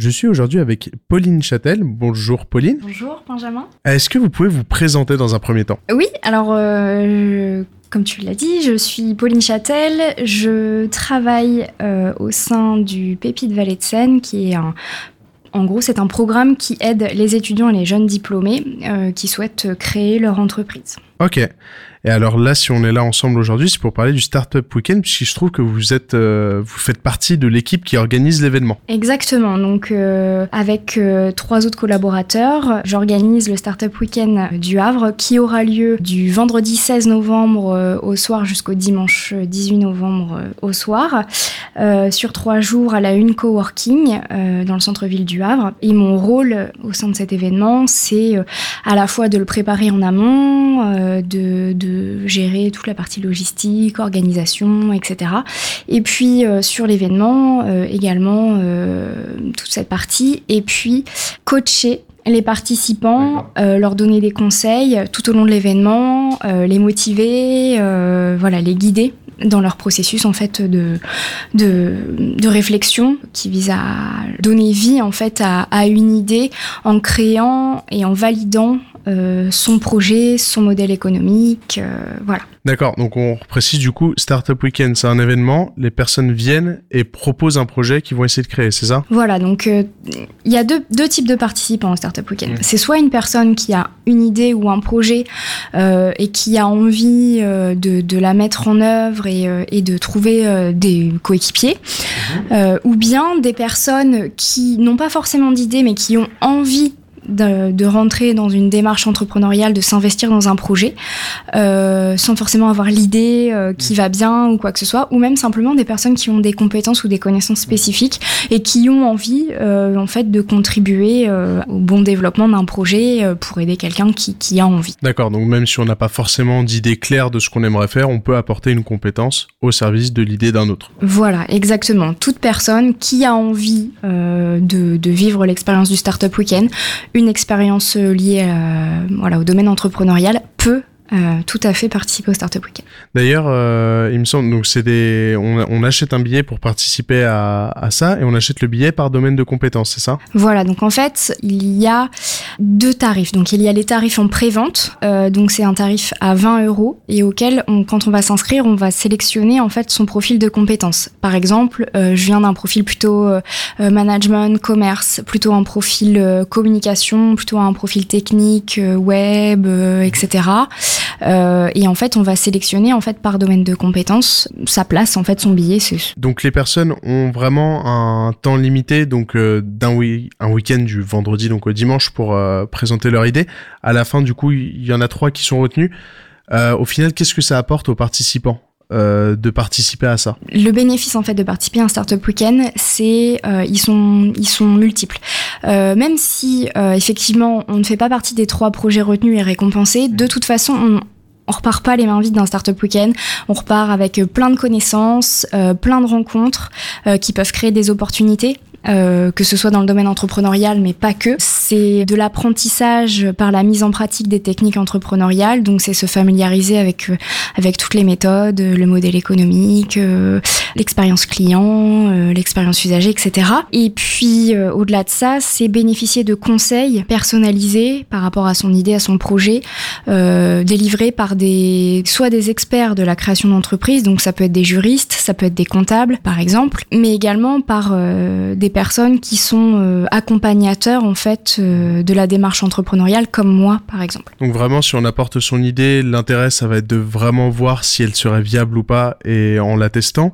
Je suis aujourd'hui avec Pauline Châtel. Bonjour Pauline. Bonjour Benjamin. Est-ce que vous pouvez vous présenter dans un premier temps? Oui, alors euh, comme tu l'as dit, je suis Pauline Châtel. Je travaille euh, au sein du Pépite Vallée de Seine, qui est un en gros, c'est un programme qui aide les étudiants et les jeunes diplômés euh, qui souhaitent créer leur entreprise. Ok. Et alors là, si on est là ensemble aujourd'hui, c'est pour parler du Startup Weekend, puisque je trouve que vous êtes, euh, vous faites partie de l'équipe qui organise l'événement. Exactement. Donc, euh, avec euh, trois autres collaborateurs, j'organise le Startup Weekend du Havre, qui aura lieu du vendredi 16 novembre au soir jusqu'au dimanche 18 novembre au soir, sur trois jours à la une coworking dans le centre-ville du Havre. Et mon rôle au sein de cet événement, c'est à la fois de le préparer en amont, de, de gérer toute la partie logistique, organisation, etc. Et puis euh, sur l'événement euh, également euh, toute cette partie. Et puis coacher les participants, leur donner des conseils tout au long de l'événement, les motiver, voilà, les guider dans leur processus en fait de, de, réflexion qui vise à donner vie en fait à, à une idée en créant et en validant euh, son projet, son modèle économique, euh, voilà. D'accord, donc on précise du coup, Startup Weekend, c'est un événement, les personnes viennent et proposent un projet qu'ils vont essayer de créer, c'est ça? Voilà, donc euh, il y a deux, deux, types de participants au Startup Weekend. C'est soit une personne qui a une idée ou un projet et qui a envie de, de, la mettre en œuvre et, et de trouver des coéquipiers, mhm. ou bien des personnes qui n'ont pas forcément d'idée mais qui ont envie de, rentrer dans une démarche entrepreneuriale, de s'investir dans un projet, euh, sans forcément avoir l'idée euh, qui va bien ou quoi que ce soit, ou même simplement des personnes qui ont des compétences ou des connaissances spécifiques et qui ont envie, euh, en fait, de contribuer au bon développement d'un projet pour aider quelqu'un qui, qui, a envie. D'accord, donc même si on n'a pas forcément d'idée claire de ce qu'on aimerait faire, on peut apporter une compétence au service de l'idée d'un autre. Voilà, exactement. Toute personne qui a envie de, de vivre l'expérience du Startup Weekend, une expérience liée voilà, au domaine entrepreneurial peut euh, tout à fait participer au Startup Weekend. D'ailleurs, euh, il me semble, donc c'est des, on, achète un billet pour participer à, à, ça et on achète le billet par domaine de compétences, c'est ça? Voilà, donc en fait, il y a deux tarifs. Donc il y a les tarifs en pré-vente, euh, donc c'est un tarif à 20 euros et auquel, on, quand on va s'inscrire, on va sélectionner en fait son profil de compétences. Par exemple, euh, je viens d'un profil plutôt euh, management, commerce, plutôt un profil communication, plutôt un profil technique, web, etc. Euh, et en fait, on va sélectionner en fait par domaine de compétences sa place, en fait, son billet. Donc les personnes ont vraiment un temps limité, donc euh, d'un un week-end du vendredi donc au dimanche pour euh, présenter leur idée. À la fin, du coup, il y en a trois qui sont retenus. au final, qu'est-ce que ça apporte aux participants de participer à ça? Le bénéfice en fait de participer à un startup week-end, c'est ils sont ils sont multiples. Même si effectivement on ne fait pas partie des trois projets retenus et récompensés, de toute façon on, on repart pas les mains vides d'un startup week-end. On repart avec euh, plein de connaissances, euh, plein de rencontres euh, qui peuvent créer des opportunités euh, que ce soit dans le domaine entrepreneurial, mais pas que. C'est de l'apprentissage par la mise en pratique des techniques entrepreneuriales, donc c'est se familiariser avec euh, avec toutes les méthodes, le modèle économique, euh, l'expérience client, l'expérience usager, etc. Et puis au-delà de ça, c'est bénéficier de conseils personnalisés par rapport à son idée, à son projet, délivrés par des soit des experts de la création d'entreprise, donc ça peut être des juristes, ça peut être des comptables par exemple, mais également par des personnes qui sont euh, accompagnateurs en fait euh, de la démarche entrepreneuriale comme moi par exemple. Donc vraiment si on apporte son idée, l'intérêt ça va être de vraiment voir si elle serait viable ou pas et en la testant.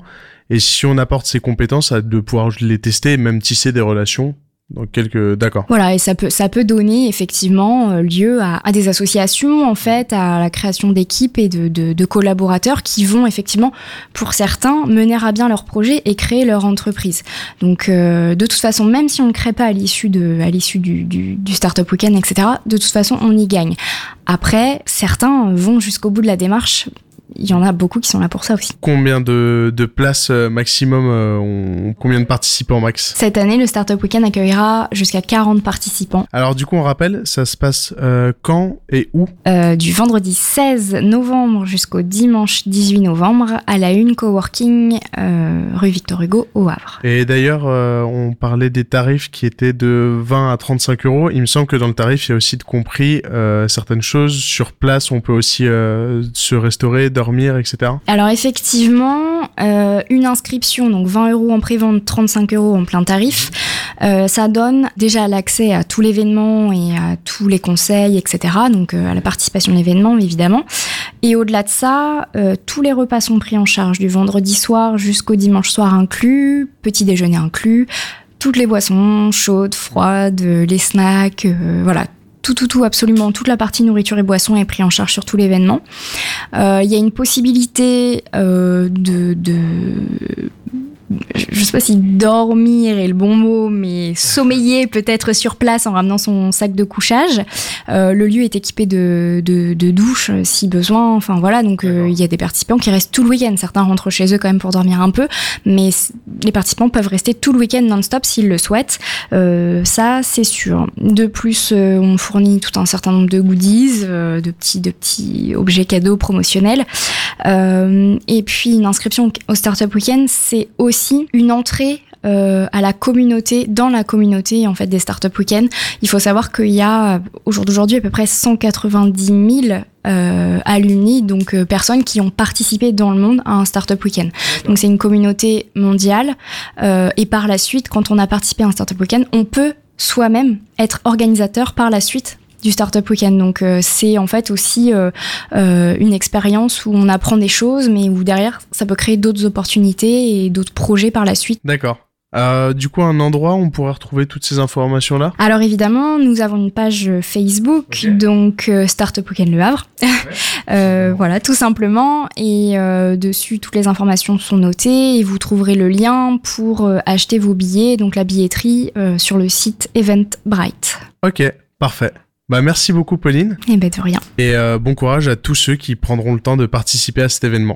Et si on apporte ses compétences, de pouvoir les tester et même tisser des relations donc quelques, d'accord. Voilà, et ça peut ça peut donner effectivement euh, lieu à, des associations en fait, à la création d'équipes et de, de, de, collaborateurs qui vont effectivement, pour certains, mener à bien leur projet et créer leur entreprise. Donc euh, de toute façon, même si on ne crée pas à l'issue de à l'issue du, du, du startup weekend, etc. De toute façon, on y gagne. Après, certains vont jusqu'au bout de la démarche il y en a beaucoup qui sont là pour ça aussi. Combien de, de places euh, maximum ont, Combien de participants max Cette année, le Startup Weekend accueillera jusqu'à 40 participants. Alors du coup, on rappelle, ça se passe quand et où Du vendredi 16 novembre jusqu'au dimanche 18 novembre à la Une Coworking rue Victor Hugo au Havre. Et d'ailleurs, on parlait des tarifs qui étaient de 20 à 35 euros. Il me semble que dans le tarif, il y a aussi de compris certaines choses sur place. On peut aussi se restaurer, dormir, etc. Alors effectivement, euh, une inscription, donc 20 euros en pré-vente, 35 euros en plein tarif, euh, ça donne déjà l'accès à tout l'événement et à tous les conseils, etc. Donc euh, à la participation à l'événement, évidemment. Et au-delà de ça, tous les repas sont pris en charge du vendredi soir jusqu'au dimanche soir inclus, petit déjeuner inclus toutes les boissons chaudes, froides, les snacks, voilà, tout, tout, tout, absolument, toute la partie nourriture et boissons est pris en charge sur tout l'événement. Euh, il y a une possibilité euh, de je sais pas si dormir est le bon mot, mais sommeiller peut-être sur place en ramenant son sac de couchage. Euh, le lieu est équipé de, de, de douches euh, si besoin. Enfin voilà, donc euh, il y a des participants qui restent tout le week-end. Certains rentrent chez eux quand même pour dormir un peu, mais les participants peuvent rester tout le week-end non-stop s'ils le souhaitent. Euh, ça, c'est sûr. De plus, on fournit tout un certain nombre de goodies, de petits de petits objets cadeaux promotionnels. et puis une inscription au Startup Weekend, c'est aussi une entrée euh, à la communauté, dans la communauté en fait des Startup Weekend. Il faut savoir qu'il y a au jour d'aujourd'hui à peu près 190 000 euh, alumni, donc euh, personnes qui ont participé dans le monde à un Startup Weekend. Donc c'est une communauté mondiale euh, et par la suite, quand on a participé à un Startup Weekend, on peut soi-même être organisateur par la suite du Startup Weekend. Donc euh, c'est en fait aussi euh, euh, une expérience où on apprend des choses, mais où derrière ça peut créer d'autres opportunités et d'autres projets par la suite. D'accord. du coup, un endroit où on pourrait retrouver toutes ces informations-là? Alors évidemment, nous avons une page Facebook, donc Startup Weekend Le Havre. voilà, tout simplement. Et dessus, toutes les informations sont notées et vous trouverez le lien pour acheter vos billets, donc la billetterie, sur le site Eventbrite. Ok, parfait. Bah merci beaucoup Pauline. Et eh ben de rien. Et euh, bon courage à tous ceux qui prendront le temps de participer à cet événement.